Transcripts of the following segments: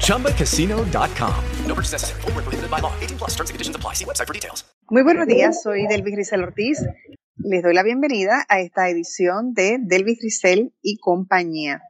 ChumbaCasino.com. No purchase necessary. Full prohibited by law. 18 plus terms and conditions apply. See website for details. Muy buenos días. Soy Delvis Grisel Ortiz. Les doy la bienvenida a esta edición de Delvis Grisel y compañía.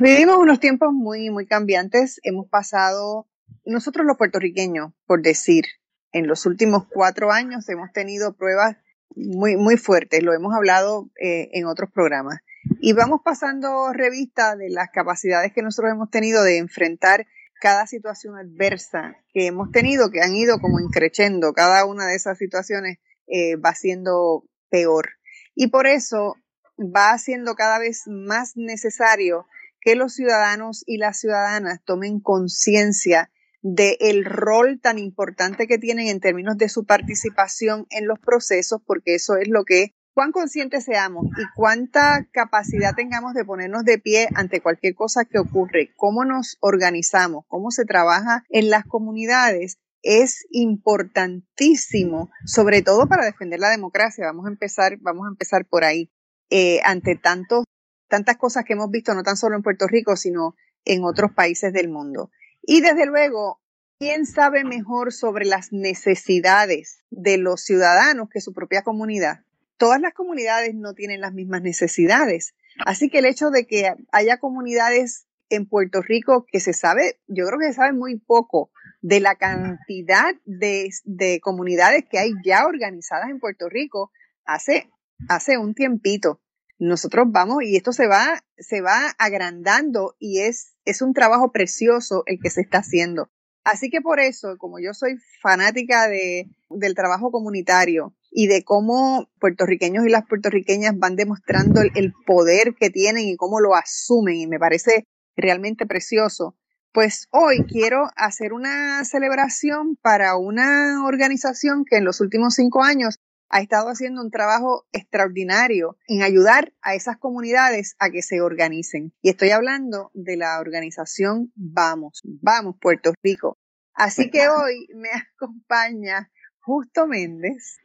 Vivimos unos tiempos muy, muy cambiantes. Hemos pasado, nosotros los puertorriqueños, por decir, en los últimos cuatro años hemos tenido pruebas muy, muy fuertes, lo hemos hablado eh, en otros programas. Y vamos pasando revista de las capacidades que nosotros hemos tenido de enfrentar cada situación adversa que hemos tenido, que han ido como increciendo, cada una de esas situaciones eh, va siendo peor. Y por eso va siendo cada vez más necesario que los ciudadanos y las ciudadanas tomen conciencia del rol tan importante que tienen en términos de su participación en los procesos, porque eso es lo que, cuán conscientes seamos y cuánta capacidad tengamos de ponernos de pie ante cualquier cosa que ocurre, cómo nos organizamos, cómo se trabaja en las comunidades, es importantísimo, sobre todo para defender la democracia. Vamos a empezar, vamos a empezar por ahí. Eh, ante tantos, tantas cosas que hemos visto, no tan solo en Puerto Rico, sino en otros países del mundo. Y desde luego, ¿quién sabe mejor sobre las necesidades de los ciudadanos que su propia comunidad? Todas las comunidades no tienen las mismas necesidades. Así que el hecho de que haya comunidades en Puerto Rico que se sabe, yo creo que se sabe muy poco de la cantidad de, de comunidades que hay ya organizadas en Puerto Rico hace, hace un tiempito nosotros vamos y esto se va, se va agrandando y es, es un trabajo precioso el que se está haciendo. Así que por eso, como yo soy fanática de, del trabajo comunitario y de cómo puertorriqueños y las puertorriqueñas van demostrando el, el poder que tienen y cómo lo asumen y me parece realmente precioso, pues hoy quiero hacer una celebración para una organización que en los últimos cinco años ha estado haciendo un trabajo extraordinario en ayudar a esas comunidades a que se organicen. Y estoy hablando de la organización Vamos, Vamos Puerto Rico. Así que hoy me acompaña Justo Méndez.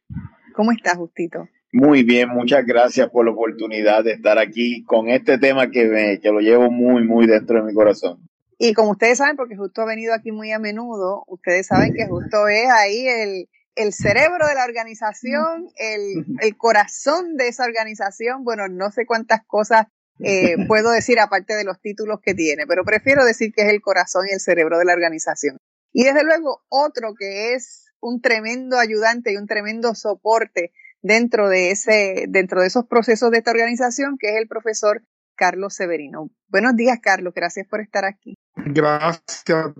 ¿Cómo estás, Justito? Muy bien, muchas gracias por la oportunidad de estar aquí con este tema que, me, que lo llevo muy, muy dentro de mi corazón. Y como ustedes saben, porque Justo ha venido aquí muy a menudo, ustedes saben que Justo es ahí el, el cerebro de la organización, el, el, corazón de esa organización. Bueno, no sé cuántas cosas eh, puedo decir aparte de los títulos que tiene, pero prefiero decir que es el corazón y el cerebro de la organización. Y desde luego otro que es un tremendo ayudante y un tremendo soporte dentro de ese, dentro de esos procesos de esta organización, que es el profesor Carlos Severino. Buenos días, Carlos. Gracias por estar aquí. Gracias,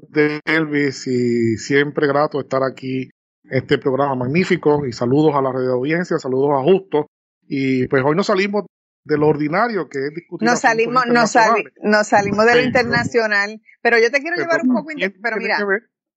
Elvis, y siempre grato estar aquí este programa magnífico y saludos a la red de audiencia, saludos a Justo. Y pues hoy nos salimos de lo ordinario que es discutir. Nos salimos, nos, salimos de lo internacional, pero yo te quiero llevar un poco, pero mira,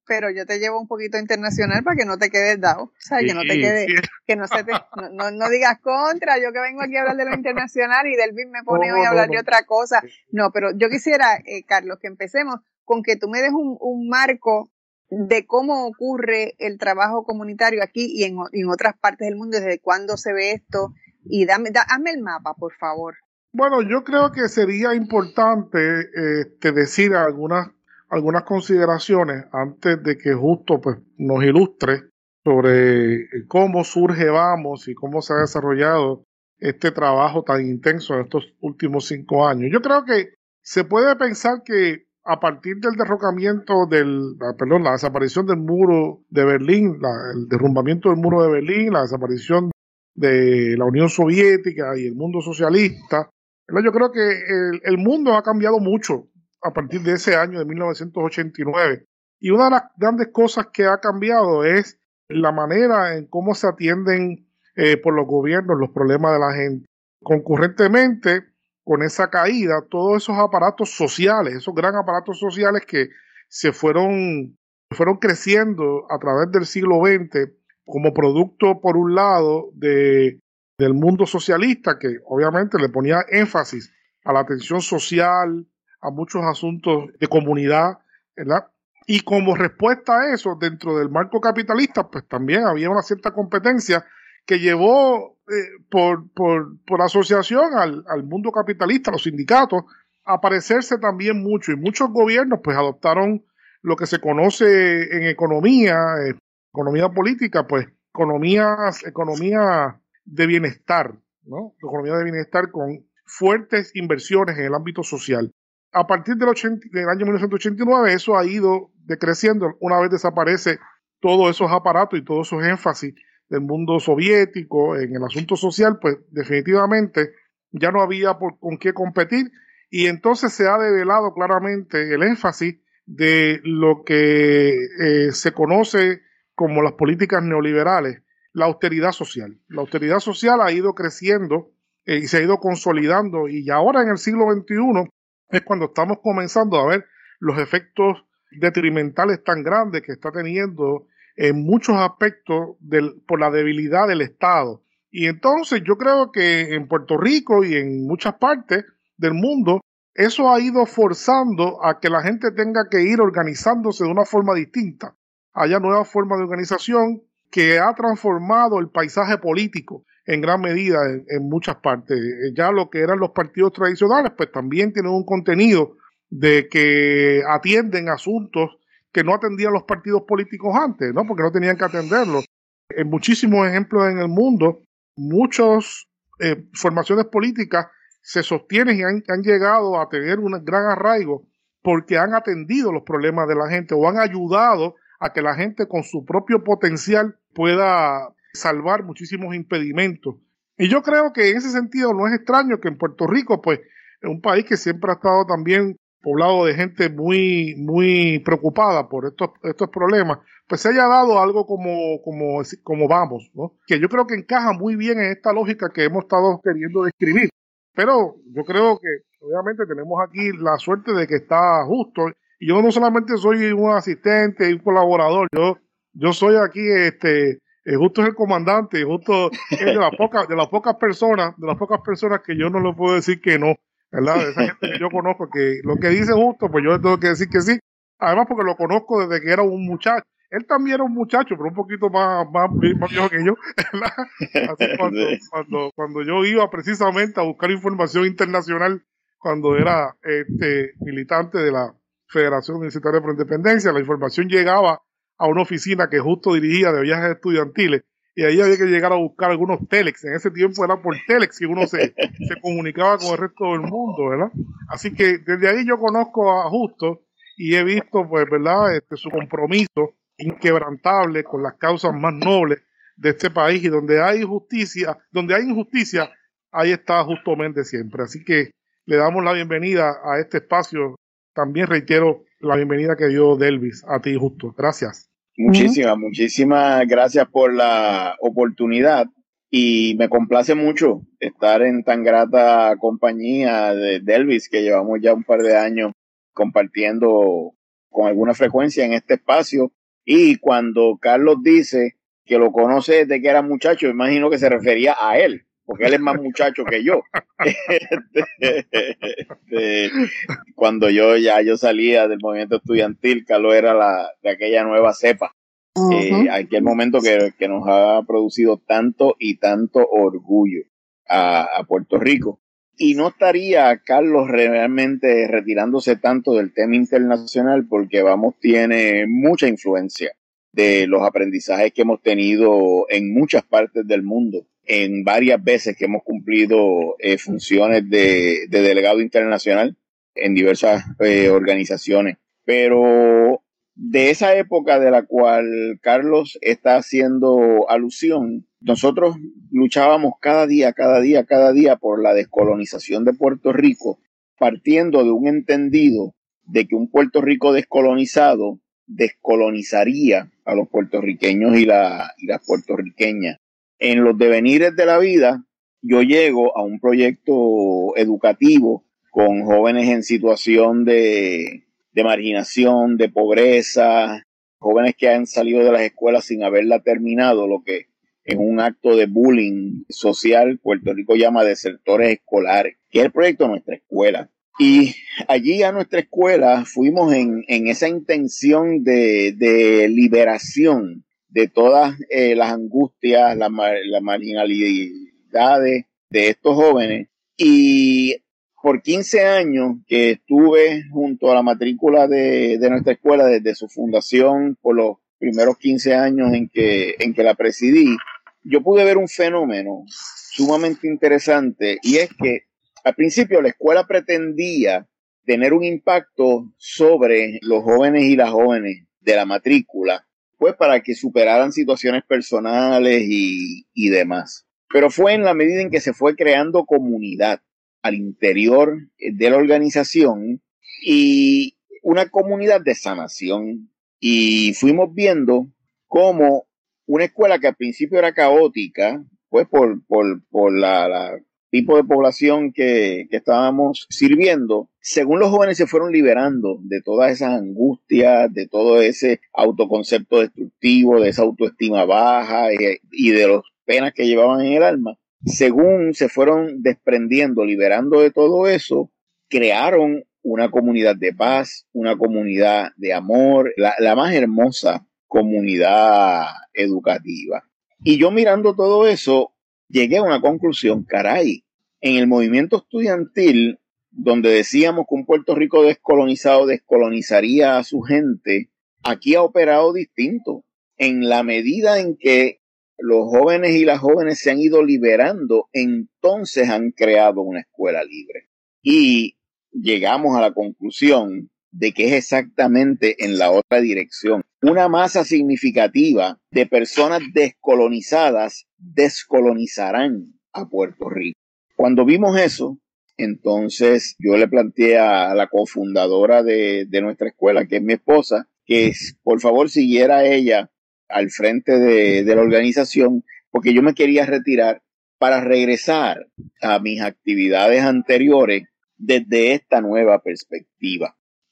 pero yo te llevo un poquito internacional para que no te quedes dado, o sea, que no te quede, que no se te, no, no, digas contra, yo que vengo aquí a hablar de lo internacional y del BIM me pone hoy a hablar de otra cosa. No, pero yo quisiera, eh, Carlos, que empecemos con que tú me des un, un marco de cómo ocurre el trabajo comunitario aquí y en, en otras partes del mundo, desde cuándo se ve esto. Y dame, dame el mapa, por favor. Bueno, yo creo que sería importante este, decir algunas, algunas consideraciones antes de que justo pues, nos ilustre sobre cómo surge Vamos y cómo se ha desarrollado este trabajo tan intenso en estos últimos cinco años. Yo creo que se puede pensar que a partir del derrocamiento del, ah, perdón, la desaparición del muro de Berlín, el derrumbamiento del muro de Berlín, la desaparición de la Unión Soviética y el mundo socialista, yo creo que el, el, mundo ha cambiado mucho a partir de ese año de 1989. Y una de las grandes cosas que ha cambiado es la manera en cómo se atienden eh, por los gobiernos los problemas de la gente. Concurrentemente, con esa caída, todos esos aparatos sociales, esos gran aparatos sociales que se fueron, fueron creciendo a través del siglo XX, como producto, por un lado, de, del mundo socialista, que obviamente le ponía énfasis a la atención social, a muchos asuntos de comunidad, ¿verdad? Y como respuesta a eso, dentro del marco capitalista, pues también había una cierta competencia que llevó eh, por, por, por, asociación al, al, mundo capitalista, los sindicatos, a parecerse también mucho. Y muchos gobiernos pues adoptaron lo que se conoce en economía, eh, economía política, pues economía, economía de bienestar, ¿no? Economía de bienestar con fuertes inversiones en el ámbito social. A partir del, 80, del año 1989 eso ha ido decreciendo. Una vez desaparece todos esos aparatos y todos esos énfasis del mundo soviético en el asunto social, pues definitivamente ya no había por, con qué competir. Y entonces se ha develado claramente el énfasis de lo que eh, se conoce como las políticas neoliberales, la austeridad social. La austeridad social ha ido creciendo eh, y se ha ido consolidando. Y ahora en el siglo XXI es cuando estamos comenzando a ver los efectos detrimentales tan grandes que está teniendo en muchos aspectos del, por la debilidad del Estado. Y entonces yo creo que en Puerto Rico y en muchas partes del mundo eso ha ido forzando a que la gente tenga que ir organizándose de una forma distinta. Haya nuevas formas de organización que ha transformado el paisaje político en gran medida en, muchas partes. Ya lo que eran los partidos tradicionales, pues también tienen un contenido de que atienden asuntos que no atendían los partidos políticos antes, ¿no? Porque no tenían que atenderlos. En muchísimos ejemplos en el mundo, muchas eh, formaciones políticas se sostienen y han, llegado a tener un gran arraigo porque han atendido los problemas de la gente o han ayudado a que la gente con su propio potencial pueda salvar muchísimos impedimentos. Y yo creo que en ese sentido no es extraño que en Puerto Rico, pues, es un país que siempre ha estado también poblado de gente muy, muy preocupada por estos, estos problemas, pues se haya dado algo como, como, como vamos, ¿no? Que yo creo que encaja muy bien en esta lógica que hemos estado queriendo describir. Pero yo creo que obviamente tenemos aquí la suerte de que está justo. Y yo no solamente soy un asistente un colaborador, yo, yo soy aquí, este, eh, justo es el comandante, justo es de las pocas, de las pocas personas, de las pocas personas que yo no le puedo decir que no, ¿verdad? De esa gente que yo conozco, que lo que dice justo, pues yo le tengo que decir que sí. Además porque lo conozco desde que era un muchacho. Él también era un muchacho, pero un poquito más, más, viejo que yo. Así cuando, cuando, cuando yo iba precisamente a buscar información internacional, cuando era este, militante de la Federación Universitaria por la Independencia, la información llegaba a una oficina que justo dirigía de viajes estudiantiles y ahí había que llegar a buscar algunos telex. En ese tiempo era por telex que uno se, se comunicaba con el resto del mundo, ¿verdad? Así que desde ahí yo conozco a Justo y he visto, pues, ¿verdad? Este, su compromiso inquebrantable con las causas más nobles de este país y donde hay justicia, donde hay injusticia, ahí está Justo Méndez siempre. Así que le damos la bienvenida a este espacio. También reitero la bienvenida que dio Delvis a ti, Justo. Gracias. Muchísimas, muchísimas gracias por la oportunidad y me complace mucho estar en tan grata compañía de Delvis que llevamos ya un par de años compartiendo con alguna frecuencia en este espacio y cuando Carlos dice que lo conoce desde que era muchacho, imagino que se refería a él, porque él es más muchacho que yo. Este, cuando yo ya yo salía del movimiento estudiantil, Carlos era la, de aquella nueva cepa. Eh, aquel momento que, que, nos ha producido tanto y tanto orgullo a, a Puerto Rico. Y no estaría Carlos realmente retirándose tanto del tema internacional porque Vamos tiene mucha influencia de los aprendizajes que hemos tenido en muchas partes del mundo, en varias veces que hemos cumplido eh, funciones de, delegado internacional en diversas eh, organizaciones. Pero de esa época de la cual Carlos está haciendo alusión, nosotros luchábamos cada día, cada día, cada día por la descolonización de Puerto Rico, partiendo de un entendido de que un Puerto Rico descolonizado descolonizaría a los puertorriqueños y, la, y las puertorriqueñas. En los devenires de la vida, yo llego a un proyecto educativo con jóvenes en situación de, de marginación, de pobreza, jóvenes que han salido de las escuelas sin haberla terminado, lo que en un acto de bullying social, Puerto Rico llama desertores escolares, que es el proyecto de nuestra escuela. Y allí a nuestra escuela fuimos en, esa intención de, liberación de todas eh, las angustias, las la marginalidades de estos jóvenes. Y por 15 años que estuve junto a la matrícula de, de nuestra escuela desde su fundación, por los primeros 15 años en que, en que la presidí, yo pude ver un fenómeno sumamente interesante y es que al principio la escuela pretendía tener un impacto sobre los jóvenes y las jóvenes de la matrícula, pues para que superaran situaciones personales y, y demás. Pero fue en la medida en que se fue creando comunidad al interior de la organización y una comunidad de sanación. Y fuimos viendo cómo una escuela que al principio era caótica, pues por, por, por la, tipo de población que, que, estábamos sirviendo, según los jóvenes se fueron liberando de todas esas angustias, de todo ese autoconcepto destructivo, de esa autoestima baja y, y de las penas que llevaban en el alma, según se fueron desprendiendo, liberando de todo eso, crearon una comunidad de paz, una comunidad de amor, la, la más hermosa comunidad educativa. Y yo mirando todo eso, llegué a una conclusión, caray, en el movimiento estudiantil, donde decíamos que un Puerto Rico descolonizado descolonizaría a su gente, aquí ha operado distinto. En la medida en que los jóvenes y las jóvenes se han ido liberando, entonces han creado una escuela libre. Y llegamos a la conclusión de que es exactamente en la otra dirección. Una masa significativa de personas descolonizadas descolonizarán a Puerto Rico. Cuando vimos eso, entonces yo le planteé a la cofundadora de, nuestra escuela, que es mi esposa, que por favor siguiera ella al frente de, de la organización, porque yo me quería retirar para regresar a mis actividades anteriores desde esta nueva perspectiva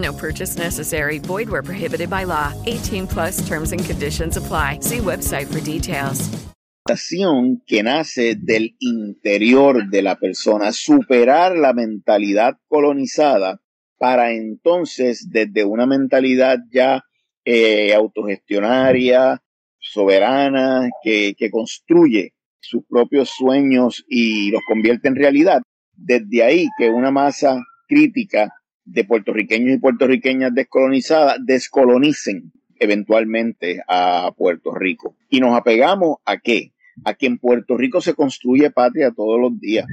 No purchase necessary. Void where prohibited by law. 18 plus terms and conditions apply. See website for details. Que nace del interior de la persona, superar la mentalidad colonizada para entonces, desde una mentalidad ya eh, autogestionaria, soberana, que, que construye sus propios sueños y los convierte en realidad, desde ahí que una masa crítica de puertorriqueños y puertorriqueñas descolonizadas descolonicen eventualmente a Puerto Rico. Y nos apegamos a qué? A que en Puerto Rico se construye patria todos los días.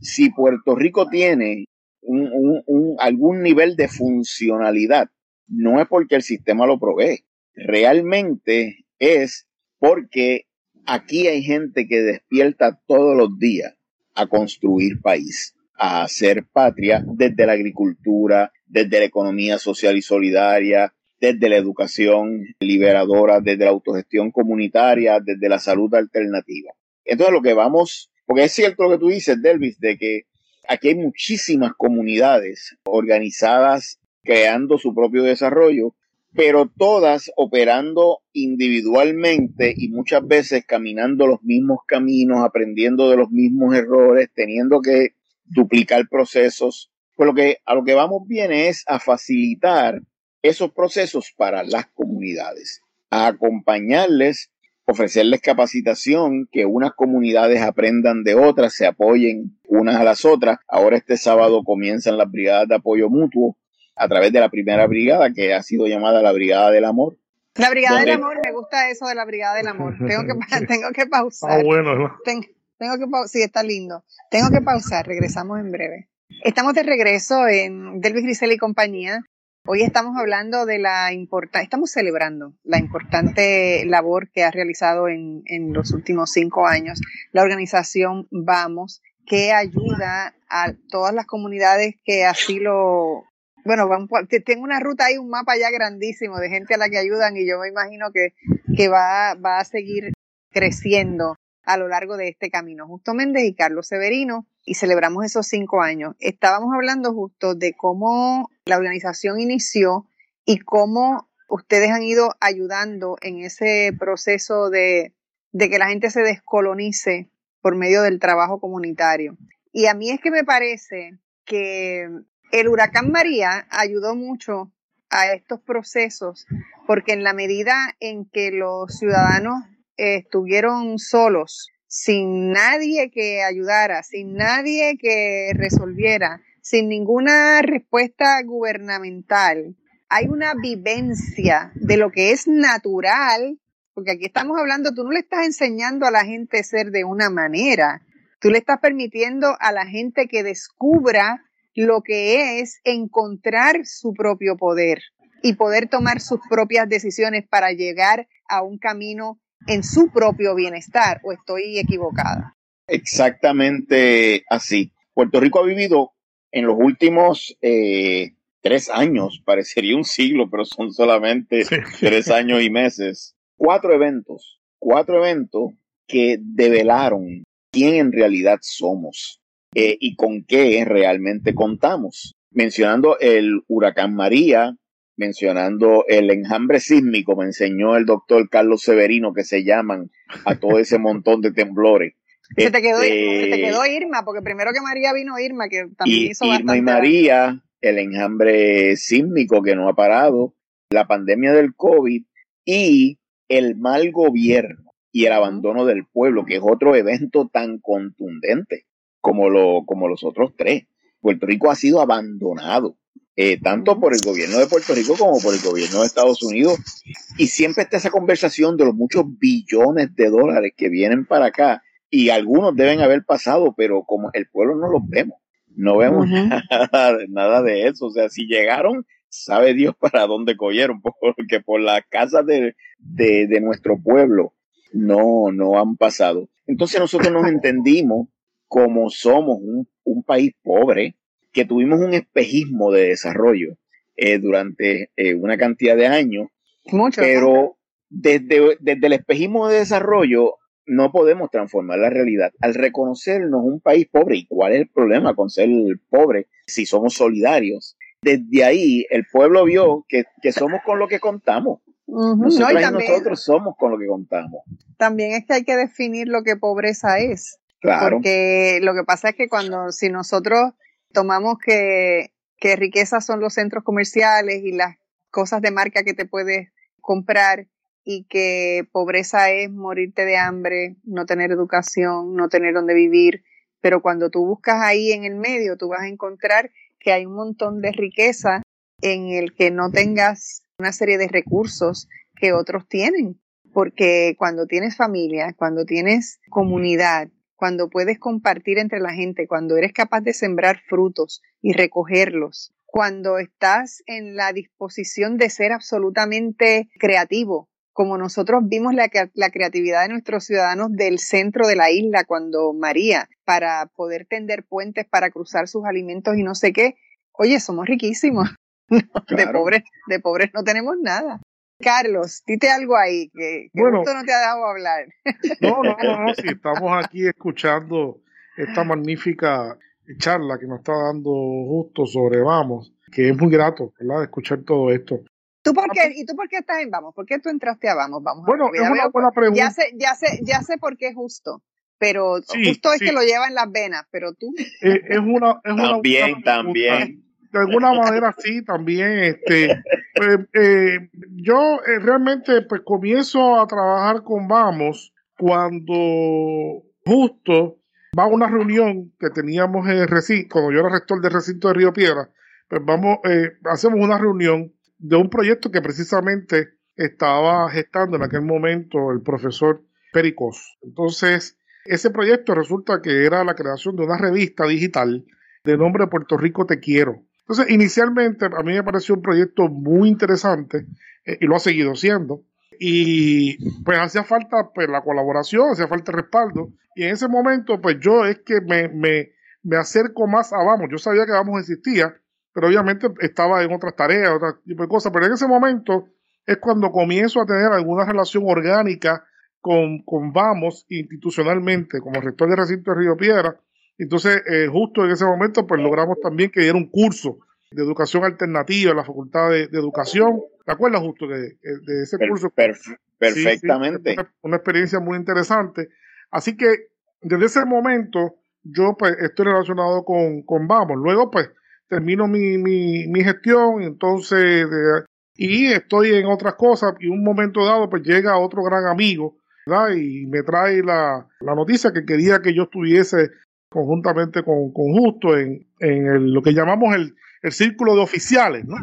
Si Puerto Rico tiene un, algún nivel de funcionalidad, no es porque el sistema lo provee, realmente es porque aquí hay gente que despierta todos los días a construir país a hacer patria desde la agricultura, desde la economía social y solidaria, desde la educación liberadora, desde la autogestión comunitaria, desde la salud alternativa. Entonces lo que vamos, porque es cierto lo que tú dices, Delvis, de que aquí hay muchísimas comunidades organizadas creando su propio desarrollo, pero todas operando individualmente y muchas veces caminando los mismos caminos, aprendiendo de los mismos errores, teniendo que duplicar procesos. Pues lo que, a lo que vamos bien es a facilitar esos procesos para las comunidades, a acompañarles, ofrecerles capacitación, que unas comunidades aprendan de otras, se apoyen unas a las otras. Ahora este sábado comienzan las brigadas de apoyo mutuo a través de la primera brigada, que ha sido llamada la Brigada del Amor. La Brigada del Amor, me gusta eso de la Brigada del Amor. Tengo que, tengo que pausar. Ah, bueno, ¿no? Tengo que sí, está lindo. Tengo que pausar, regresamos en breve. Estamos de regreso en Delvis Grisel y compañía. Hoy estamos hablando de la importante, estamos celebrando la importante labor que ha realizado en, en los últimos cinco años la organización Vamos, que ayuda a todas las comunidades que así lo, bueno, vamos, tengo una ruta ahí, un mapa ya grandísimo de gente a la que ayudan y yo me imagino que, que va, va a seguir creciendo a lo largo de este camino. Justo Méndez y Carlos Severino, y celebramos esos cinco años. Estábamos hablando justo de cómo la organización inició y cómo ustedes han ido ayudando en ese proceso de, de que la gente se descolonice por medio del trabajo comunitario. Y a mí es que me parece que el huracán María ayudó mucho a estos procesos porque en la medida en que los ciudadanos estuvieron solos, sin nadie que ayudara, sin nadie que resolviera, sin ninguna respuesta gubernamental, hay una vivencia de lo que es natural, porque aquí estamos hablando, tú no le estás enseñando a la gente a ser de una manera, tú le estás permitiendo a la gente que descubra lo que es encontrar su propio poder y poder tomar sus propias decisiones para llegar a un camino en su propio bienestar o estoy equivocada? Exactamente así. Puerto Rico ha vivido en los últimos eh, tres años, parecería un siglo, pero son solamente tres años y meses, cuatro eventos, cuatro eventos que develaron quién en realidad somos eh, y con qué realmente contamos. Mencionando el huracán María, mencionando el enjambre sísmico, me enseñó el doctor Carlos Severino que se llaman a todo ese montón de temblores. Se te, quedó, este, quedó Irma, porque primero que María vino Irma, que también hizo Irma y María, el enjambre sísmico que no ha parado, la pandemia del COVID y el mal gobierno y el abandono del pueblo, que es otro evento tan contundente como, lo, como los otros tres. Puerto Rico ha sido abandonado eh, tanto por el gobierno de Puerto Rico como por el gobierno de Estados Unidos. Y siempre está esa conversación de los muchos billones de dólares que vienen para acá y algunos deben haber pasado, pero como el pueblo no los vemos, no vemos nada, de eso. O sea, si llegaron, sabe Dios para dónde cogieron, porque por las casas de, de, nuestro pueblo no, no han pasado. Entonces nosotros nos entendimos como somos un, un país pobre, que tuvimos un espejismo de desarrollo eh, durante eh, una cantidad de años, Mucho, pero desde, desde el espejismo de desarrollo no podemos transformar la realidad. Al reconocernos un país pobre, ¿y cuál es el problema con ser pobre si somos solidarios? Desde ahí el pueblo vio que, somos con lo que contamos. nosotros somos con lo que contamos. También es que hay que definir lo que pobreza es. Claro. Porque lo que pasa es que cuando, si nosotros tomamos que, que riqueza son los centros comerciales y las cosas de marca que te puedes comprar y que pobreza es morirte de hambre, no tener educación, no tener donde vivir, pero cuando tú buscas ahí en el medio, tú vas a encontrar que hay un montón de riqueza en el que no tengas una serie de recursos que otros tienen, porque cuando tienes familia, cuando tienes comunidad, cuando puedes compartir entre la gente, cuando eres capaz de sembrar frutos y recogerlos, cuando estás en la disposición de ser absolutamente creativo, como nosotros vimos la, la, creatividad de nuestros ciudadanos del centro de la isla cuando María, para poder tender puentes para cruzar sus alimentos y no sé qué, oye, somos riquísimos. De pobres, de pobres no tenemos nada. Carlos, dite algo ahí, que, que no te ha dado a hablar. No, no, no, no, si estamos aquí escuchando esta magnífica charla que nos está dando justo sobre Vamos, que es muy grato, ¿verdad?, escuchar todo esto. ¿Tú por qué, ¿Y tú por qué estás en Vamos? ¿Por qué tú entraste a Vamos? Vamos bueno, es una buena pregunta. Ya sé, ya, sé, ya sé por qué es justo, pero justo es que lo lleva en las venas, pero tú... Eh, es una, es una también, también de alguna manera sí, también. Este, pues, eh, yo eh, realmente pues comienzo a trabajar con Vamos cuando justo va una reunión que teníamos en recinto, cuando yo era rector del recinto de Río Piedra, pues vamos, eh, hacemos una reunión de un proyecto que precisamente estaba gestando en aquel momento el profesor Pericos. Entonces, ese proyecto resulta que era la creación de una revista digital de nombre Puerto Rico Te Quiero Entonces, inicialmente a mí me pareció un proyecto muy interesante eh, y lo ha seguido siendo. Y pues hacía falta pues, la colaboración, hacía falta el respaldo. Y en ese momento, pues yo es que me, me, me acerco más a Vamos. Yo sabía que Vamos existía, pero obviamente estaba en otras tareas, otro tipo de cosas. Pero en ese momento es cuando comienzo a tener alguna relación orgánica con, con Vamos institucionalmente, como rector de recinto de Río Piedra. Entonces, eh, justo en ese momento, pues logramos también que diera un curso de educación alternativa en la Facultad de, Educación. ¿Te acuerdas justo de, de ese curso? perfectamente. una, experiencia muy interesante. Así que desde ese momento yo pues estoy relacionado con, con Vamos. Luego pues termino mi, mi, mi gestión entonces y estoy en otras cosas y un momento dado pues llega otro gran amigo y me trae la, la noticia que quería que yo estuviese conjuntamente con, con Justo en, en lo que llamamos el, el círculo de oficiales, ¿no?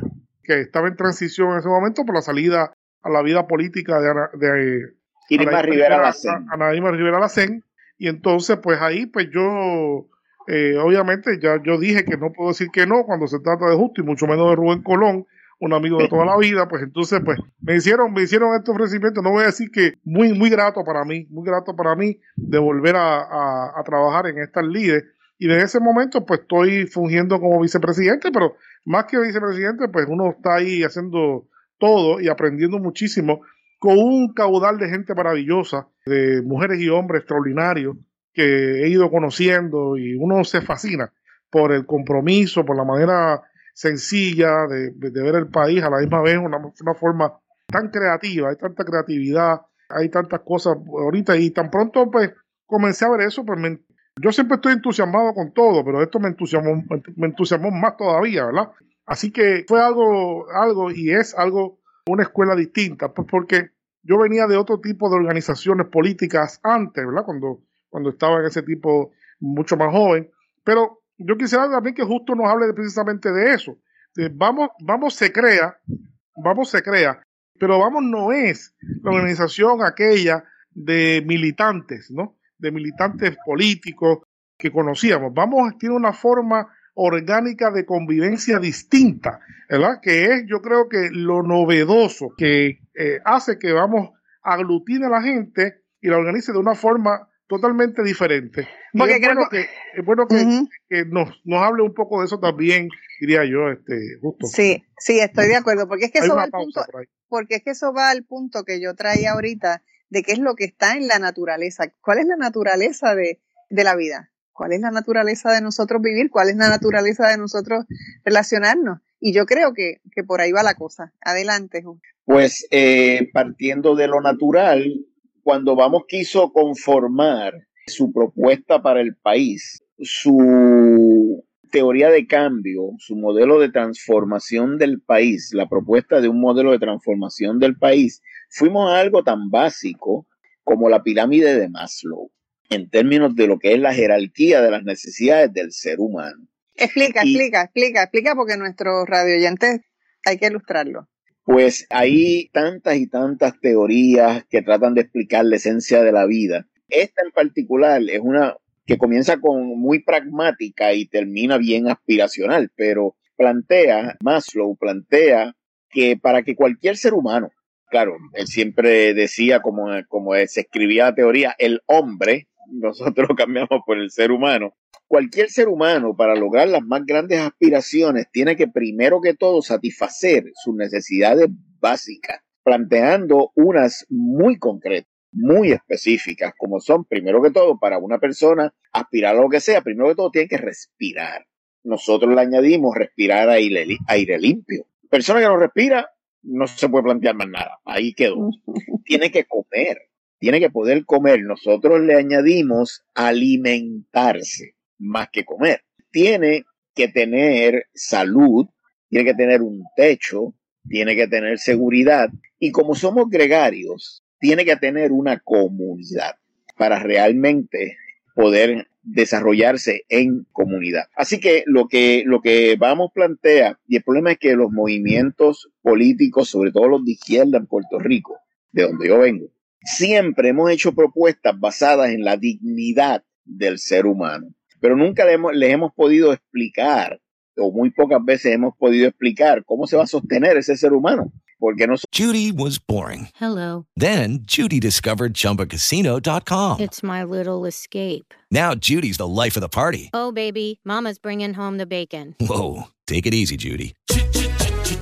que estaba en transición en ese momento por la salida a la vida política de, de Irima Rivera Lacén. Ana Rivera Lacén. Y entonces, pues ahí, pues yo, eh, obviamente, ya yo dije que no puedo decir que no cuando se trata de Justo y mucho menos de Rubén Colón, un amigo de toda la vida, pues entonces, pues me hicieron, me hicieron este ofrecimiento, no voy a decir que muy, muy grato para mí, muy grato para mí de volver a, a, a trabajar en estas líderes. Y desde ese momento, pues estoy fungiendo como vicepresidente, pero más que vicepresidente, pues uno está ahí haciendo todo y aprendiendo muchísimo con un caudal de gente maravillosa, de mujeres y hombres extraordinarios que he ido conociendo y uno se fascina por el compromiso, por la manera sencilla de, ver el país a la misma vez, una, una forma tan creativa, hay tanta creatividad, hay tantas cosas ahorita y tan pronto pues comencé a ver eso, pues yo siempre estoy entusiasmado con todo, pero esto me entusiasmó, me entusiasmó más todavía, ¿verdad? Así que fue algo, algo y es algo, una escuela distinta, pues, porque yo venía de otro tipo de organizaciones políticas antes, ¿verdad? Cuando, cuando estaba en ese tipo mucho más joven. Pero yo quisiera también que justo nos hable precisamente de eso. vamos, vamos se crea, vamos se crea, pero vamos no es la organización aquella de militantes, ¿no? de militantes políticos que conocíamos. Vamos, tiene una forma orgánica de convivencia distinta, ¿verdad? Que es, yo creo que lo novedoso que eh, hace que vamos aglutine a la gente y la organice de una forma totalmente diferente. Porque es bueno que, es bueno que, nos, nos hable un poco de eso también, diría yo, este, justo. Sí, sí, estoy de acuerdo, porque es que eso va al punto, porque es que eso va al punto que yo traía ahorita de qué es lo que está en la naturaleza. ¿Cuál es la naturaleza de, la vida? ¿Cuál es la naturaleza de nosotros vivir? ¿Cuál es la naturaleza de nosotros relacionarnos? Y yo creo que, por ahí va la cosa. Adelante, Pues eh, partiendo de lo natural, cuando Vamos quiso conformar su propuesta para el país, su teoría de cambio, su modelo de transformación del país, la propuesta de un modelo de transformación del país, fuimos a algo tan básico como la pirámide de Maslow, en términos de lo que es la jerarquía de las necesidades del ser humano. Explica, explica, explica, explica, porque nuestros radioyentes hay que ilustrarlo. Pues hay tantas y tantas teorías que tratan de explicar la esencia de la vida. Esta en particular es una que comienza con muy pragmática y termina bien aspiracional, pero plantea, Maslow plantea que para que cualquier ser humano, claro, él siempre decía como, como se escribía la teoría, el hombre, nosotros lo cambiamos por el ser humano, cualquier ser humano para lograr las más grandes aspiraciones tiene que primero que todo satisfacer sus necesidades básicas, planteando unas muy concretas muy específicas, como son, primero que todo, para una persona aspirar a lo que sea, primero que todo tiene que respirar. Nosotros le añadimos respirar aire, aire limpio. Persona que no respira, no se puede plantear más nada. Ahí quedó. tiene que comer, tiene que poder comer. Nosotros le añadimos alimentarse más que comer. Tiene que tener salud, tiene que tener un techo, tiene que tener seguridad. Y como somos gregarios, tiene que tener una comunidad para realmente poder desarrollarse en comunidad. Así que lo que lo que vamos plantea y el problema es que los movimientos políticos, sobre todo los de izquierda en Puerto Rico, de donde yo vengo, siempre hemos hecho propuestas basadas en la dignidad del ser humano, pero nunca le hemos, les hemos podido explicar o muy pocas veces hemos podido explicar cómo se va a sostener ese ser humano. Porque no Judy was boring. Hello. Then Judy discovered ChumbaCasino.com. It's my little escape. Now Judy's the life of the party. Oh, baby, Mama's bringing home the bacon. Whoa, take it easy, Judy.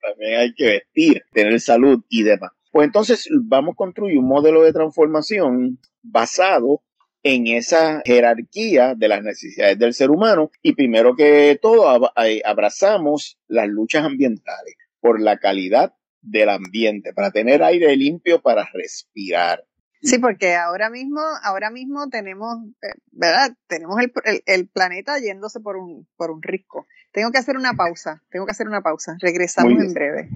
También hay que vestir, tener salud y demás. Pues entonces vamos a construir un modelo de transformación basado en esa jerarquía de las necesidades del ser humano y primero que todo eh, abrazamos las luchas ambientales por la calidad del ambiente, para tener aire limpio para respirar. Sí, porque ahora mismo, ahora mismo tenemos, eh, ¿verdad? Tenemos el, el- el planeta yéndose por un, por un risco. Tengo que hacer una pausa, tengo que hacer una pausa. Regresamos en breve.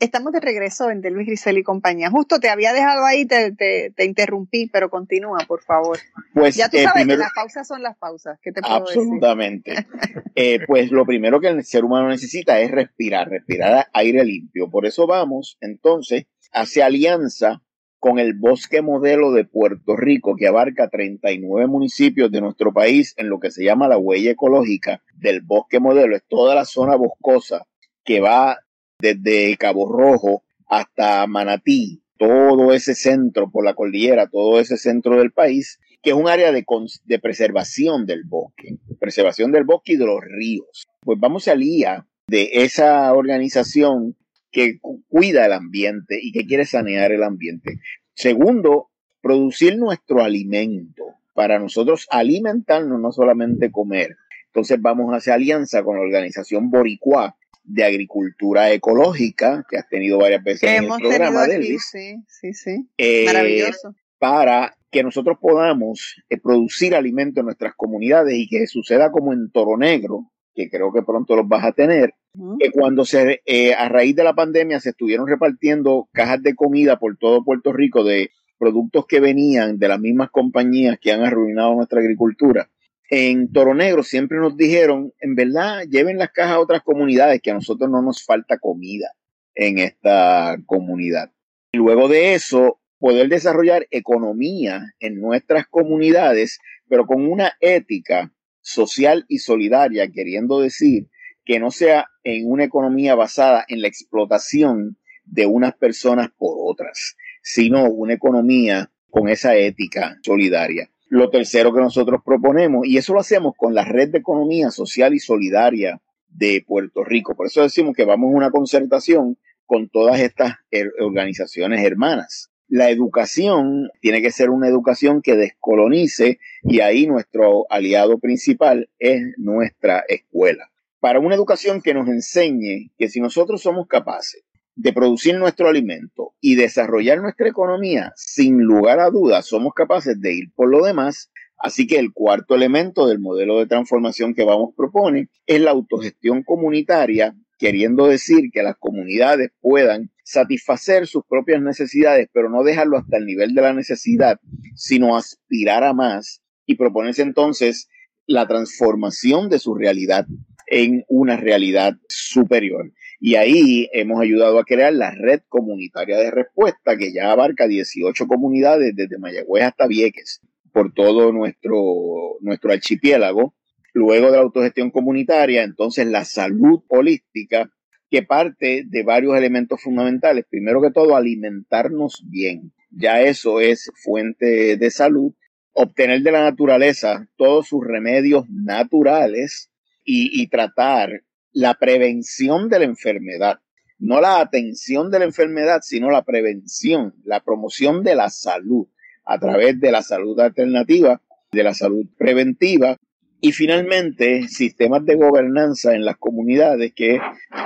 Estamos de regreso en Delvis Grisel y compañía. Justo te había dejado ahí, te, te, te interrumpí, pero continúa, por favor. Pues Ya tú eh, sabes primero- que las pausas son las pausas. ¿Qué te puedo decir? Absolutamente. Eh, pues lo primero que el ser humano necesita es respirar, respirar aire limpio. Por eso vamos entonces hacia alianza con el bosque modelo de Puerto Rico, que abarca 39 municipios de nuestro país en lo que se llama la huella ecológica del bosque modelo. Es toda la zona boscosa que va desde Cabo Rojo hasta Manatí, todo ese centro por la cordillera, todo ese centro del país, que es un área de, de preservación del bosque, preservación del bosque y de los ríos. Pues vamos al IA de esa organización que cu- cuida el ambiente y que quiere sanear el ambiente. Segundo, producir nuestro alimento para nosotros alimentarnos, no solamente comer. Entonces vamos hacia alianza con la organización Boricua de Agricultura Ecológica, que has tenido varias veces Que en el tenido programa, aquí, Delvis, sí, sí, sí. eh, Maravilloso. para que nosotros podamos eh, producir alimento en nuestras comunidades y que suceda como en Toro Negro, que creo que pronto los vas a tener, Que cuando se, eh, a raíz de la pandemia se estuvieron repartiendo cajas de comida por todo Puerto Rico de productos que venían de las mismas compañías que han arruinado nuestra agricultura. En Toro Negro siempre nos dijeron, en verdad, lleven las cajas a otras comunidades, que a nosotros no nos falta comida en esta comunidad. Y luego de eso, poder desarrollar economía en nuestras comunidades, pero con una ética social y solidaria, queriendo decir que no sea en una economía basada en la explotación de unas personas por otras, sino una economía con esa ética solidaria. Lo tercero que nosotros proponemos, y eso lo hacemos con la red de economía social y solidaria de Puerto Rico. Por eso decimos que vamos a una concertación con todas estas organizaciones hermanas. La educación tiene que ser una educación que descolonice y ahí nuestro aliado principal es nuestra escuela. Para una educación que nos enseñe que si nosotros somos capaces de producir nuestro alimento y desarrollar nuestra economía, sin lugar a dudas somos capaces de ir por lo demás. Así que el cuarto elemento del modelo de transformación que vamos a proponer es la autogestión comunitaria, queriendo decir que las comunidades puedan satisfacer sus propias necesidades, pero no dejarlo hasta el nivel de la necesidad, sino aspirar a más y proponerse entonces la transformación de su realidad en una realidad superior. Y ahí hemos ayudado a crear la red comunitaria de respuesta que ya abarca 18 comunidades desde Mayagüez hasta Vieques por todo nuestro, nuestro archipiélago. Luego de la autogestión comunitaria, entonces la salud holística, que parte de varios elementos fundamentales. Primero que todo, alimentarnos bien. Ya eso es fuente de salud. Obtener de la naturaleza todos sus remedios naturales y, tratar la prevención de la enfermedad. No la atención de la enfermedad, sino la prevención, la promoción de la salud a través de la salud alternativa, de la salud preventiva y finalmente sistemas de gobernanza en las comunidades que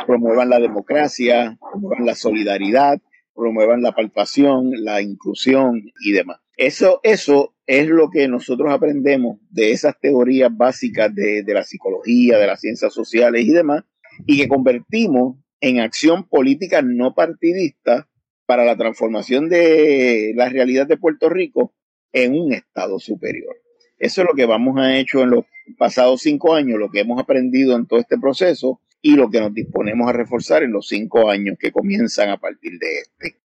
promuevan la democracia, promuevan la solidaridad, promuevan la palpación, la inclusión y demás. Eso, eso es lo que nosotros aprendemos de esas teorías básicas de, la psicología, de las ciencias sociales y demás, y que convertimos en acción política no partidista para la transformación de la realidad de Puerto Rico en un Estado superior. Eso es lo que vamos a hecho en los pasados cinco años, lo que hemos aprendido en todo este proceso y lo que nos disponemos a reforzar en los cinco años que comienzan a partir de este.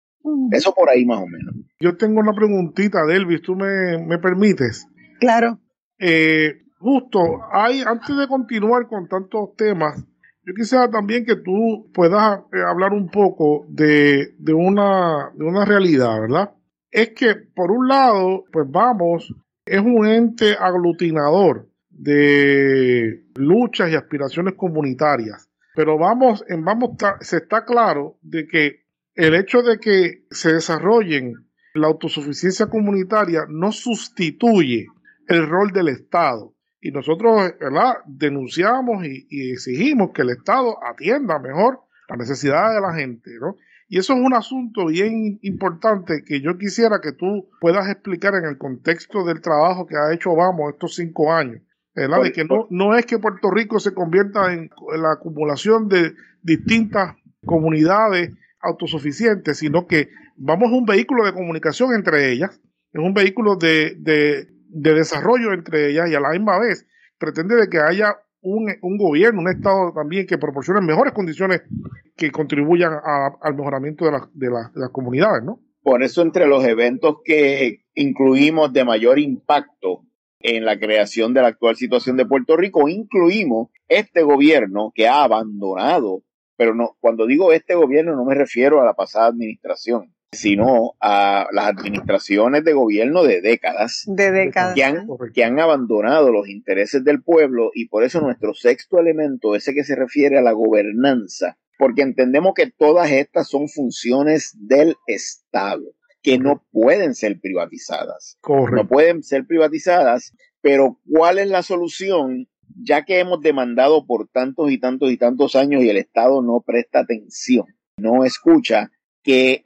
Eso por ahí más o menos. Yo tengo una preguntita, Delvis, ¿tú me, me permites? Claro. Eh, justo, hay, antes de continuar con tantos temas, yo quisiera también que tú puedas eh, hablar un poco de, de, una, de una realidad, ¿verdad? Es que, por un lado, pues vamos, es un ente aglutinador de luchas y aspiraciones comunitarias. Pero vamos, en vamos, se está claro de que el hecho de que se desarrollen la autosuficiencia comunitaria no sustituye el rol del Estado. Y nosotros denunciamos y, y, exigimos que el Estado atienda mejor las necesidades de la gente. ¿no? Y eso es un asunto bien importante que yo quisiera que tú puedas explicar en el contexto del trabajo que ha hecho Obama estos cinco años. ¿verdad? De que no, no es que Puerto Rico se convierta en la acumulación de distintas comunidades autosuficientes, sino que vamos a un vehículo de comunicación entre ellas, es un vehículo de, de, de desarrollo entre ellas y a la misma vez pretende de que haya un, un, gobierno, un Estado también que proporcione mejores condiciones que contribuyan a, al mejoramiento de, la, de, las comunidades, ¿no? Por eso entre los eventos que incluimos de mayor impacto en la creación de la actual situación de Puerto Rico, incluimos este gobierno que ha abandonado, pero no, cuando digo este gobierno no me refiero a la pasada administración, sino a las administraciones de gobierno de décadas, de décadas. Que, han, que han abandonado los intereses del pueblo y por eso nuestro sexto elemento, ese que se refiere a la gobernanza, porque entendemos que todas estas son funciones del Estado que no pueden ser privatizadas. Correcto. No pueden ser privatizadas, pero ¿cuál es la solución? Ya que hemos demandado por tantos y tantos y tantos años y el Estado no presta atención, no escucha, que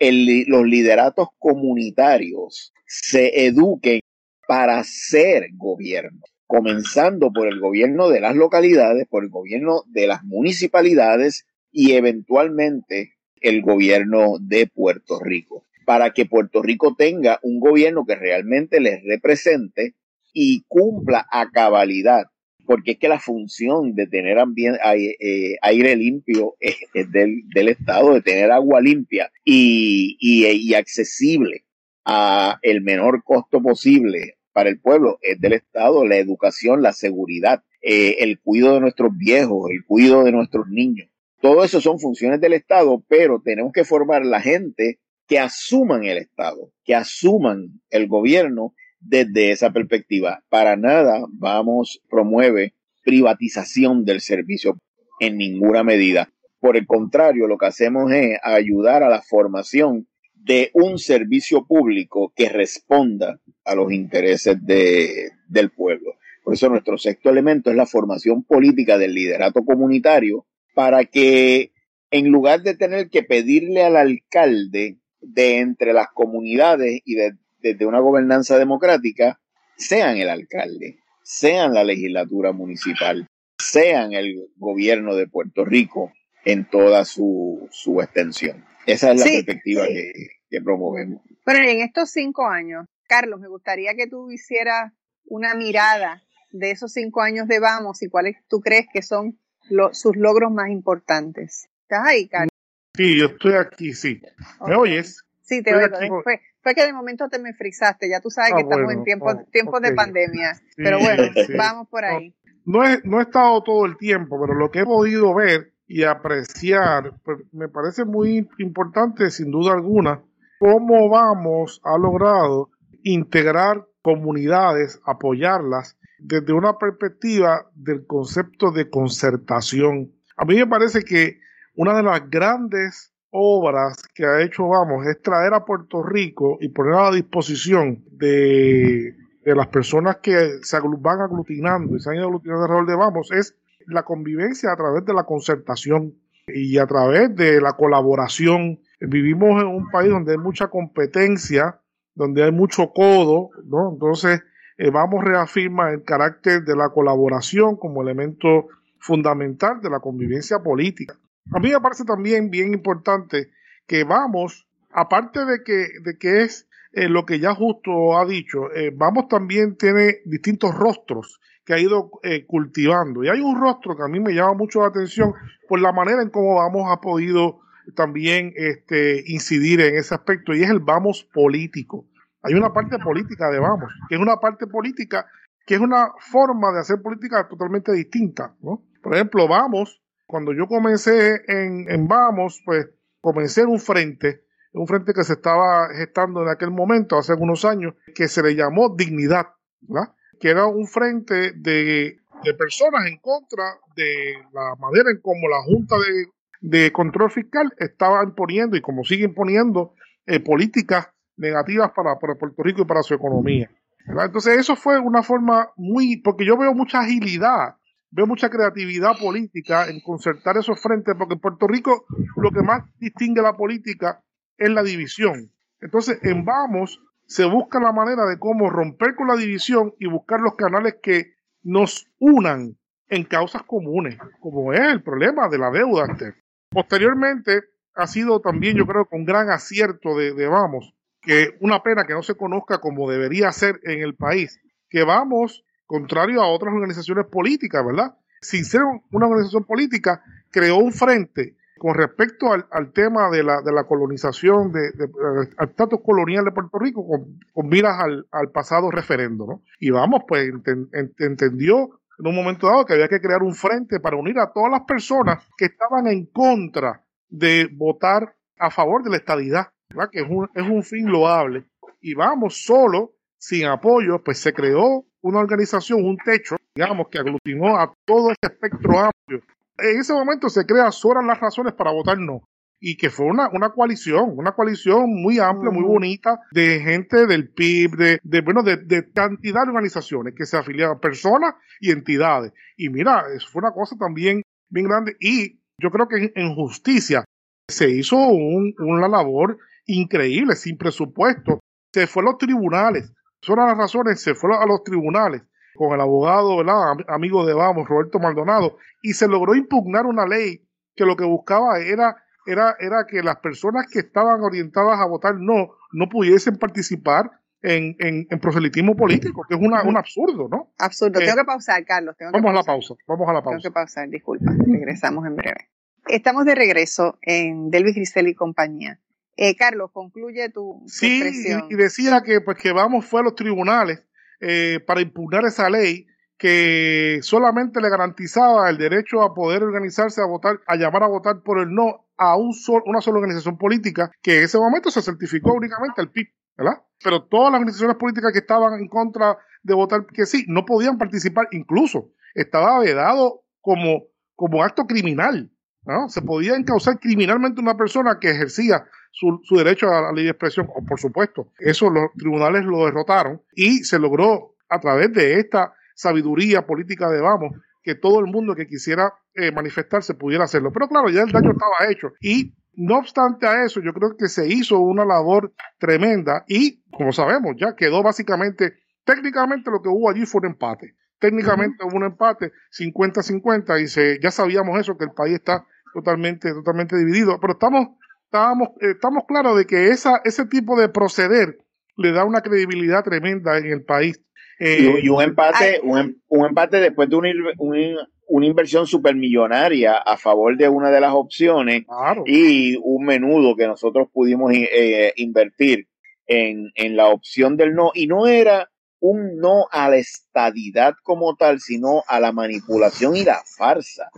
los lideratos comunitarios se eduquen para ser gobierno, comenzando por el gobierno de las localidades, por el gobierno de las municipalidades y eventualmente el gobierno de Puerto Rico, para que Puerto Rico tenga un gobierno que realmente les represente y cumpla a cabalidad porque es que la función de tener ambiente, eh, aire limpio es, del, del, Estado, de tener agua limpia y, y, y, accesible a el menor costo posible para el pueblo, es del Estado, la educación, la seguridad, eh, el cuidado de nuestros viejos, el cuidado de nuestros niños. Todo eso son funciones del Estado, pero tenemos que formar la gente que asuman el Estado, que asuman el gobierno desde esa perspectiva. Para nada vamos, promueve privatización del servicio en ninguna medida. Por el contrario, lo que hacemos es ayudar a la formación de un servicio público que responda a los intereses de, del pueblo. Por eso nuestro sexto elemento es la formación política del liderato comunitario para que en lugar de tener que pedirle al alcalde de entre las comunidades y de desde una gobernanza democrática sean el alcalde, sean la legislatura municipal, sean el gobierno de Puerto Rico en toda su, su extensión. Esa es la sí, perspectiva sí. Que, que, promovemos. Pero en estos cinco años, Carlos, me gustaría que tú hicieras una mirada de esos cinco años de Vamos y cuáles tú crees que son lo, sus logros más importantes. ¿Estás ahí, Carlos? Sí, yo estoy aquí, sí. ¿Me oyes? Sí, te oigo. Fue, fue que de momento te me frizaste, ya tú sabes ah, que estamos bueno, en tiempos, oh, okay. de pandemia. Sí, pero bueno, sí. vamos por ahí. No, no, he, no he estado todo el tiempo, pero lo que he podido ver y apreciar, pues, me parece muy importante, sin duda alguna, cómo vamos ha logrado integrar comunidades, apoyarlas desde una perspectiva del concepto de concertación. A mí me parece que una de las grandes obras que ha hecho Vamos es traer a Puerto Rico y poner a disposición de, de las personas que se van aglutinando y se han ido aglutinando alrededor de Vamos, es la convivencia a través de la concertación y a través de la colaboración. Vivimos en un país donde hay mucha competencia, donde hay mucho codo, ¿no? Entonces, eh, Vamos reafirma el carácter de la colaboración como elemento fundamental de la convivencia política. A mí me parece también bien importante que vamos, aparte de que, de que es eh, lo que ya justo ha dicho, eh, vamos también tiene distintos rostros que ha ido eh, cultivando. Y hay un rostro que a mí me llama mucho la atención por la manera en cómo vamos ha podido también este, incidir en ese aspecto y es el vamos político. Hay una parte política de vamos, que es una parte política que es una forma de hacer política totalmente distinta. ¿no? Por ejemplo, vamos cuando yo comencé en, Vamos, pues comencé en un frente, un frente que se estaba gestando en aquel momento, hace algunos años, que se le llamó Dignidad, ¿verdad? que era un frente de, personas en contra de la manera en cómo la Junta de, Control Fiscal estaba imponiendo y como sigue imponiendo eh, políticas negativas para, para, Puerto Rico y para su economía. Entonces eso fue una forma muy, porque yo veo mucha agilidad veo mucha creatividad política en concertar esos frentes, porque en Puerto Rico lo que más distingue la política es la división. Entonces, en Vamos se busca la manera de cómo romper con la división y buscar los canales que nos unan en causas comunes, como es el problema de la deuda. Posteriormente, ha sido también, yo creo, con gran acierto de, de Vamos, que una pena que no se conozca como debería ser en el país, que Vamos contrario a otras organizaciones políticas, ¿verdad? Sin ser una organización política, creó un frente con respecto al, tema de la, de la colonización, de, al estatus colonial de Puerto Rico, con, miras al, pasado referendo, ¿no? Y vamos, pues entendió en un momento dado que había que crear un frente para unir a todas las personas que estaban en contra de votar a favor de la estadidad, ¿verdad? que es un, es un fin loable. Y vamos, solo, sin apoyo, pues se creó una organización, un techo, digamos, que aglutinó a todo este espectro amplio. En ese momento se crea solas las razones para votar no. Y que fue una, una coalición, una coalición muy amplia, muy bonita, de gente del PIB, de, de bueno, de, de, cantidad de organizaciones que se afiliaban, personas y entidades. Y mira, eso fue una cosa también bien grande. Y yo creo que en justicia se hizo un, una labor increíble, sin presupuesto. Se fue a los tribunales, son las razones, se fue a los tribunales con el abogado, ¿verdad? amigo de Vamos, Roberto Maldonado, y se logró impugnar una ley que lo que buscaba era, era, era que las personas que estaban orientadas a votar no, no pudiesen participar en, en, proselitismo político, que es una, un absurdo, ¿no? Absurdo. tengo que pausar, Carlos. vamos a la pausa, vamos a la pausa. Tengo que pausar, disculpa, regresamos en breve. Estamos de regreso en Delvis Grisel y compañía. Eh, Carlos, concluye tu, sí, Y, decía que, pues, que vamos fue a los tribunales eh, para impugnar esa ley que solamente le garantizaba el derecho a poder organizarse a votar, a llamar a votar por el no a un una sola organización política, que en ese momento se certificó únicamente el PIB, ¿verdad? Pero todas las organizaciones políticas que estaban en contra de votar que sí, no podían participar, incluso estaba vedado como, como acto criminal, ¿no? Se podía encauzar criminalmente una persona que ejercía su, derecho a la libre expresión, por supuesto. Eso los tribunales lo derrotaron y se logró a través de esta sabiduría política de Vamos que todo el mundo que quisiera eh, manifestarse pudiera hacerlo. Pero claro, ya el daño estaba hecho. Y no obstante a eso, yo creo que se hizo una labor tremenda y, como sabemos, ya quedó básicamente, técnicamente lo que hubo allí fue un empate. Técnicamente hubo un empate 50-50 y se, ya sabíamos eso, que el país está totalmente, totalmente dividido. Pero estamos estábamos, eh, estamos claros de que esa, ese tipo de proceder le da una credibilidad tremenda en el país. Eh, y, un empate, un, un, empate después de una, una inversión supermillonaria a favor de una de las opciones y un menudo que nosotros pudimos eh, invertir en, en la opción del no. Y no era un no a la estadidad como tal, sino a la manipulación y la farsa,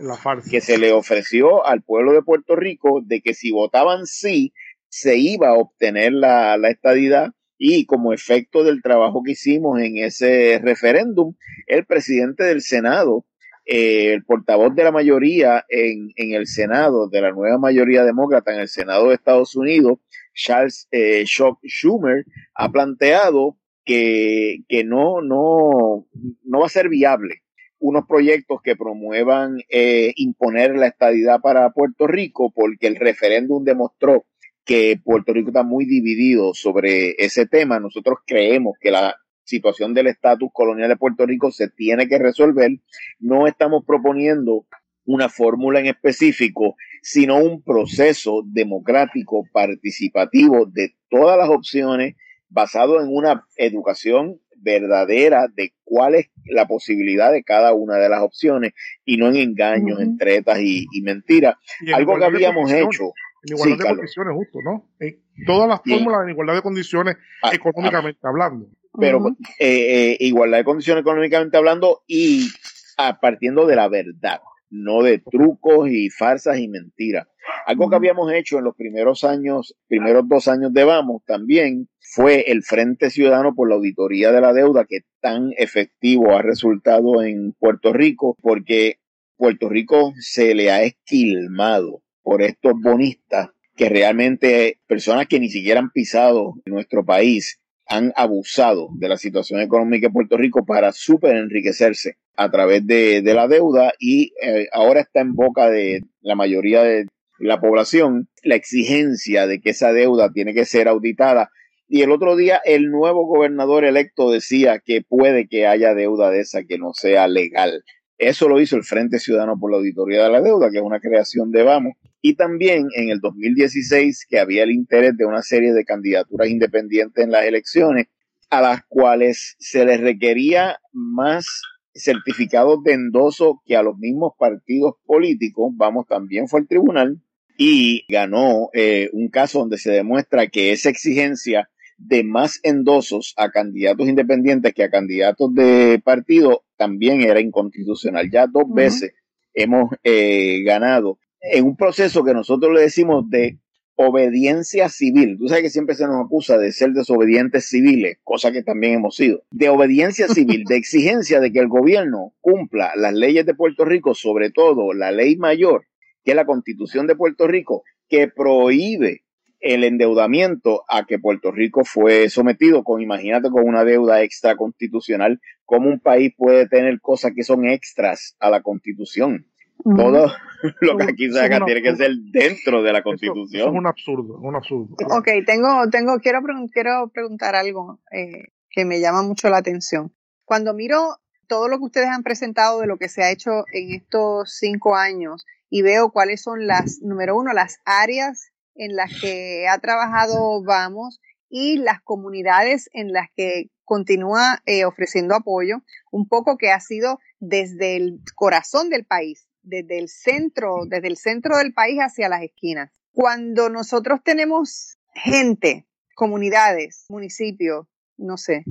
que se le ofreció al pueblo de Puerto Rico de que si votaban sí, se iba a obtener la, la estadidad y como efecto del trabajo que hicimos en ese referéndum, el presidente del Senado eh, el portavoz de la mayoría en, en, el Senado, de la nueva mayoría demócrata en el Senado de Estados Unidos, Charles eh, Schumer, ha planteado que, no, no, no va a ser viable unos proyectos que promuevan eh, imponer la estadidad para Puerto Rico, porque el referéndum demostró que Puerto Rico está muy dividido sobre ese tema. Nosotros creemos que la situación del estatus colonial de Puerto Rico se tiene que resolver. No estamos proponiendo una fórmula en específico, sino un proceso democrático participativo de todas las opciones basado en una educación verdadera de cuál es la posibilidad de cada una de las opciones y no en engaños, en tretas y, mentiras. Algo que habíamos hecho. En igualdad de condiciones, justo, ¿no? En todas las fórmulas en igualdad de condiciones ah, económicamente ah, hablando. Pero eh, eh, igualdad de condiciones económicamente hablando y a, partiendo de la verdad, no de trucos y farsas y mentiras. Algo que habíamos hecho en los primeros años, primeros dos años de Vamos también, fue el Frente Ciudadano por la Auditoría de la Deuda, que tan efectivo ha resultado en Puerto Rico, porque Puerto Rico se le ha esquilmado por estos bonistas que realmente personas que ni siquiera han pisado nuestro país han abusado de la situación económica de Puerto Rico para súper enriquecerse a través de, la deuda y eh, ahora está en boca de la mayoría de la población la exigencia de que esa deuda tiene que ser auditada. Y el otro día el nuevo gobernador electo decía que puede que haya deuda de esa que no sea legal. Eso lo hizo el Frente Ciudadano por la Auditoría de la Deuda, que es una creación de Vamos. Y también en el 2016, que había el interés de una serie de candidaturas independientes en las elecciones, a las cuales se les requería más certificados de endoso que a los mismos partidos políticos. Vamos, también fue al tribunal y ganó eh, un caso donde se demuestra que esa exigencia de más endosos a candidatos independientes que a candidatos de partido también era inconstitucional. Ya dos veces hemos eh, ganado en un proceso que nosotros le decimos de obediencia civil. Tú sabes que siempre se nos acusa de ser desobedientes civiles, cosa que también hemos sido. De obediencia civil, de exigencia de que el gobierno cumpla las leyes de Puerto Rico, sobre todo la ley mayor, que es la constitución de Puerto Rico, que prohíbe el endeudamiento a que Puerto Rico fue sometido con, imagínate, con una deuda extra constitucional, cómo un país puede tener cosas que son extras a la constitución. Todo lo que aquí se haga tiene que ser dentro de la constitución. es un absurdo, un absurdo. Ok, tengo, tengo, quiero, quiero preguntar algo eh, que me llama mucho la atención. Cuando miro todo lo que ustedes han presentado de lo que se ha hecho en estos cinco años y veo cuáles son las, número uno, las áreas en las que ha trabajado Vamos y las comunidades en las que continúa eh, ofreciendo apoyo, un poco que ha sido desde el corazón del país, desde el centro, desde el centro del país hacia las esquinas. Cuando nosotros tenemos gente, comunidades, municipios, no sé,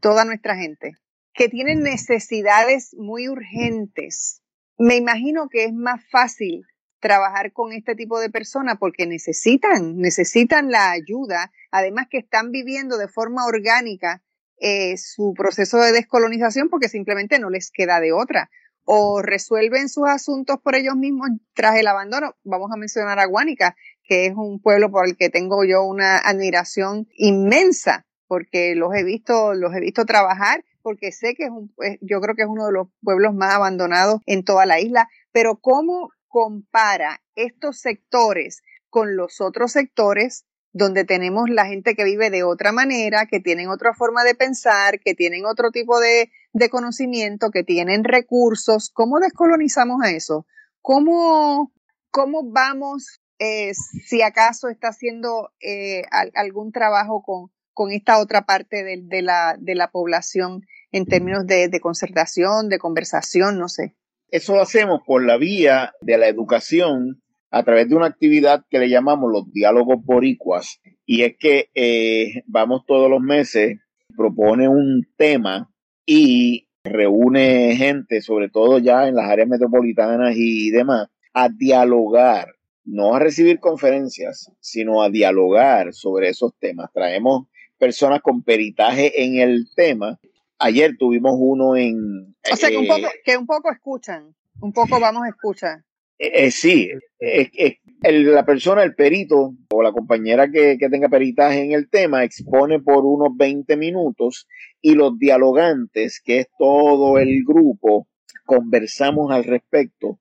toda nuestra gente, que tienen necesidades muy urgentes, me imagino que es más fácil trabajar con este tipo de personas porque necesitan, necesitan la ayuda, además que están viviendo de forma orgánica eh, su proceso de descolonización porque simplemente no les queda de otra. O resuelven sus asuntos por ellos mismos tras el abandono. Vamos a mencionar a Guánica, que es un pueblo por el que tengo yo una admiración inmensa, porque los he visto, los he visto trabajar, porque sé que es un, yo creo que es uno de los pueblos más abandonados en toda la isla. Pero cómo compara estos sectores con los otros sectores donde tenemos la gente que vive de otra manera, que tienen otra forma de pensar, que tienen otro tipo de, conocimiento, que tienen recursos. ¿Cómo descolonizamos a eso? ¿Cómo, cómo vamos, eh, si acaso está haciendo eh, algún trabajo con, con esta otra parte de, la, de la población en términos de, de concertación, de conversación, no sé? Eso lo hacemos por la vía de la educación a través de una actividad que le llamamos los diálogos boricuas. Y es que eh, vamos todos los meses, propone un tema y reúne gente, sobre todo ya en las áreas metropolitanas y demás, a dialogar, no a recibir conferencias, sino a dialogar sobre esos temas. Traemos personas con peritaje en el tema Ayer tuvimos uno en... O sea, que un, eh, poco, que un poco escuchan. Un poco vamos a escuchar. Eh, eh, sí, la persona, el perito o la compañera que, tenga peritaje en el tema expone por unos 20 minutos y los dialogantes, que es todo el grupo, conversamos al respecto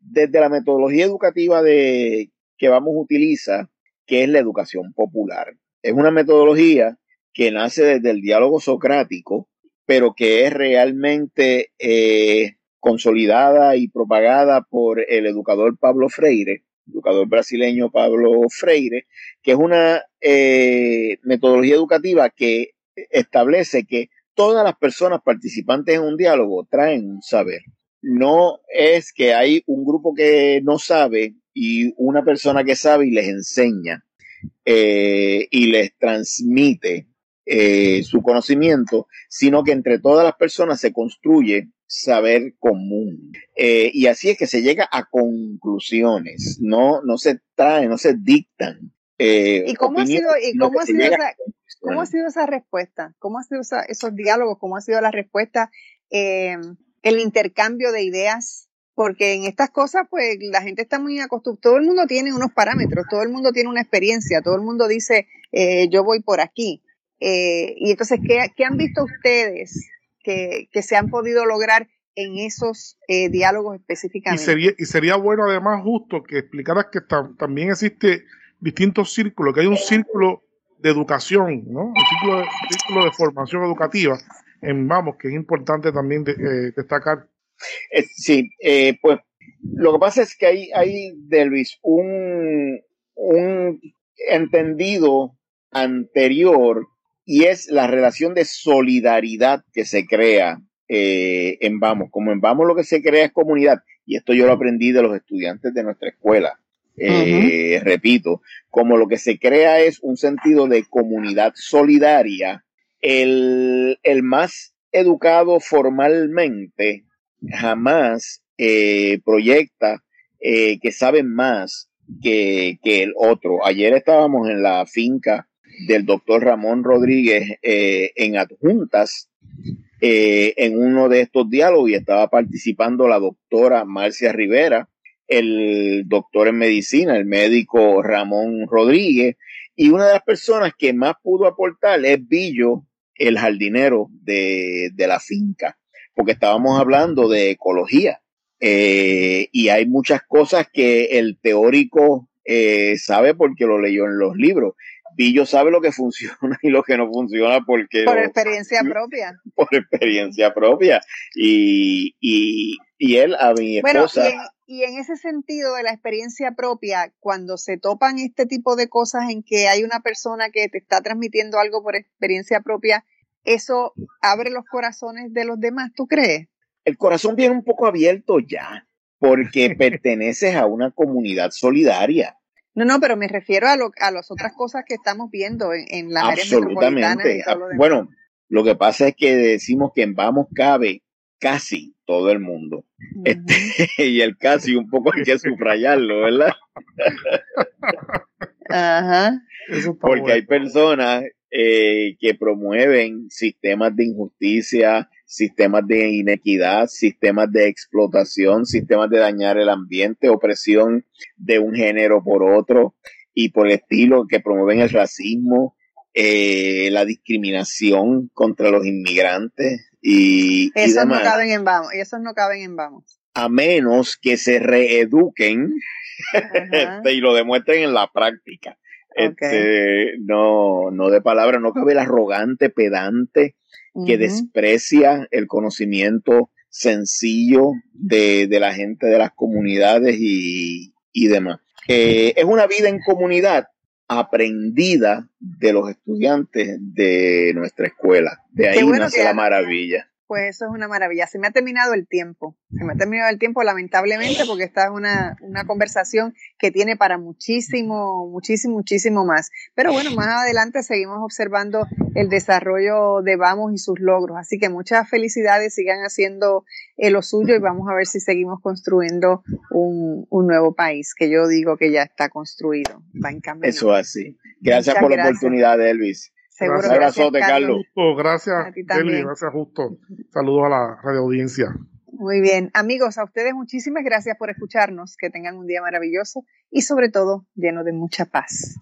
desde la metodología educativa de, que vamos a utilizar, que es la educación popular. Es una metodología que nace desde el diálogo socrático, pero que es realmente eh, consolidada y propagada por el educador Pablo Freire, educador brasileño Pablo Freire, que es una eh, metodología educativa que establece que todas las personas participantes en un diálogo traen un saber. No es que hay un grupo que no sabe y una persona que sabe y les enseña eh, y les transmite eh, su conocimiento, sino que entre todas las personas se construye saber común. Eh, y así es que se llega a conclusiones, no, no se traen, no se dictan. Eh, ¿Y cómo ha sido, y cómo ha sido, esa, cómo ha sido esa respuesta? ¿Cómo ha sido esos diálogos? ¿Cómo ha sido la respuesta? Eh, el intercambio de ideas porque en estas cosas, pues la gente está muy acostumbrada, todo el mundo tiene unos parámetros, todo el mundo tiene una experiencia, todo el mundo dice, yo voy por aquí. y entonces, ¿qué, ¿qué, han visto ustedes que, se han podido lograr en esos eh, diálogos específicamente. Y sería, y sería bueno además justo que explicaras que también existe distintos círculos, que hay un círculo de educación, ¿no? Un círculo de, formación educativa, en vamos, que es importante también eh, destacar. Eh, sí, pues lo que pasa es que hay, hay Delvis, un, un entendido anterior y es la relación de solidaridad que se crea eh, en Vamos. Como en Vamos lo que se crea es comunidad, y esto yo lo aprendí de los estudiantes de nuestra escuela. Eh, repito, como lo que se crea es un sentido de comunidad solidaria, el, más educado formalmente jamás eh, proyecta que sabe más que, que el otro. Ayer estábamos en la finca del doctor Ramón Rodríguez eh, en adjuntas eh, en uno de estos diálogos y estaba participando la doctora Marcia Rivera, el doctor en medicina, el médico Ramón Rodríguez, y una de las personas que más pudo aportar es Billo, el jardinero de, la finca, porque estábamos hablando de ecología. Eh, y hay muchas cosas que el teórico sabe porque lo leyó en los libros. Pillo sabe lo que funciona y lo que no funciona porque... Por experiencia propia. Por experiencia propia. Y, y, y él, a mi esposa... Bueno, y, en, ese sentido de la experiencia propia, cuando se topan este tipo de cosas en que hay una persona que te está transmitiendo algo por experiencia propia, ¿eso abre los corazones de los demás, tú crees? El corazón viene un poco abierto ya, porque perteneces a una comunidad solidaria no, no, pero me refiero a, lo, a las otras cosas que estamos viendo en, en la área metropolitana. bueno, lo que pasa es que decimos que en Vamos cabe casi todo el mundo. este, y el casi un poco hay que subrayarlo, ¿verdad? Ajá. Porque hay personas eh, que promueven sistemas de injusticia, sistemas de inequidad, sistemas de explotación, sistemas de dañar el ambiente, opresión de un género por otro y por el estilo que promueven el racismo, eh, la discriminación contra los inmigrantes y, esos no caben en vamos, esos no caben en vamos. A menos que se reeduquen y lo demuestren en la práctica. Este, no, no de palabra, no cabe el arrogante, pedante, que desprecia el conocimiento sencillo de, la gente de las comunidades y, demás. Eh, es una vida en comunidad aprendida de los estudiantes de nuestra escuela. De ahí nace la maravilla. Pues eso es una maravilla. Se me ha terminado el tiempo. Se me ha terminado el tiempo, lamentablemente, porque esta es una, una conversación que tiene para muchísimo, muchísimo, muchísimo más. Pero bueno, más adelante seguimos observando el desarrollo de Vamos y sus logros. Así que muchas felicidades, sigan haciendo eh, lo suyo y vamos a ver si seguimos construyendo un, un, nuevo país, que yo digo que ya está construido. Va en camino. Eso así. Gracias por la oportunidad, Elvis. Seguro. Gracias, Carlos. Gracias, Eli, gracias, Justo. Saludos a la radio audiencia. Muy bien, amigos, a ustedes muchísimas gracias por escucharnos, que tengan un día maravilloso y sobre todo lleno de mucha paz.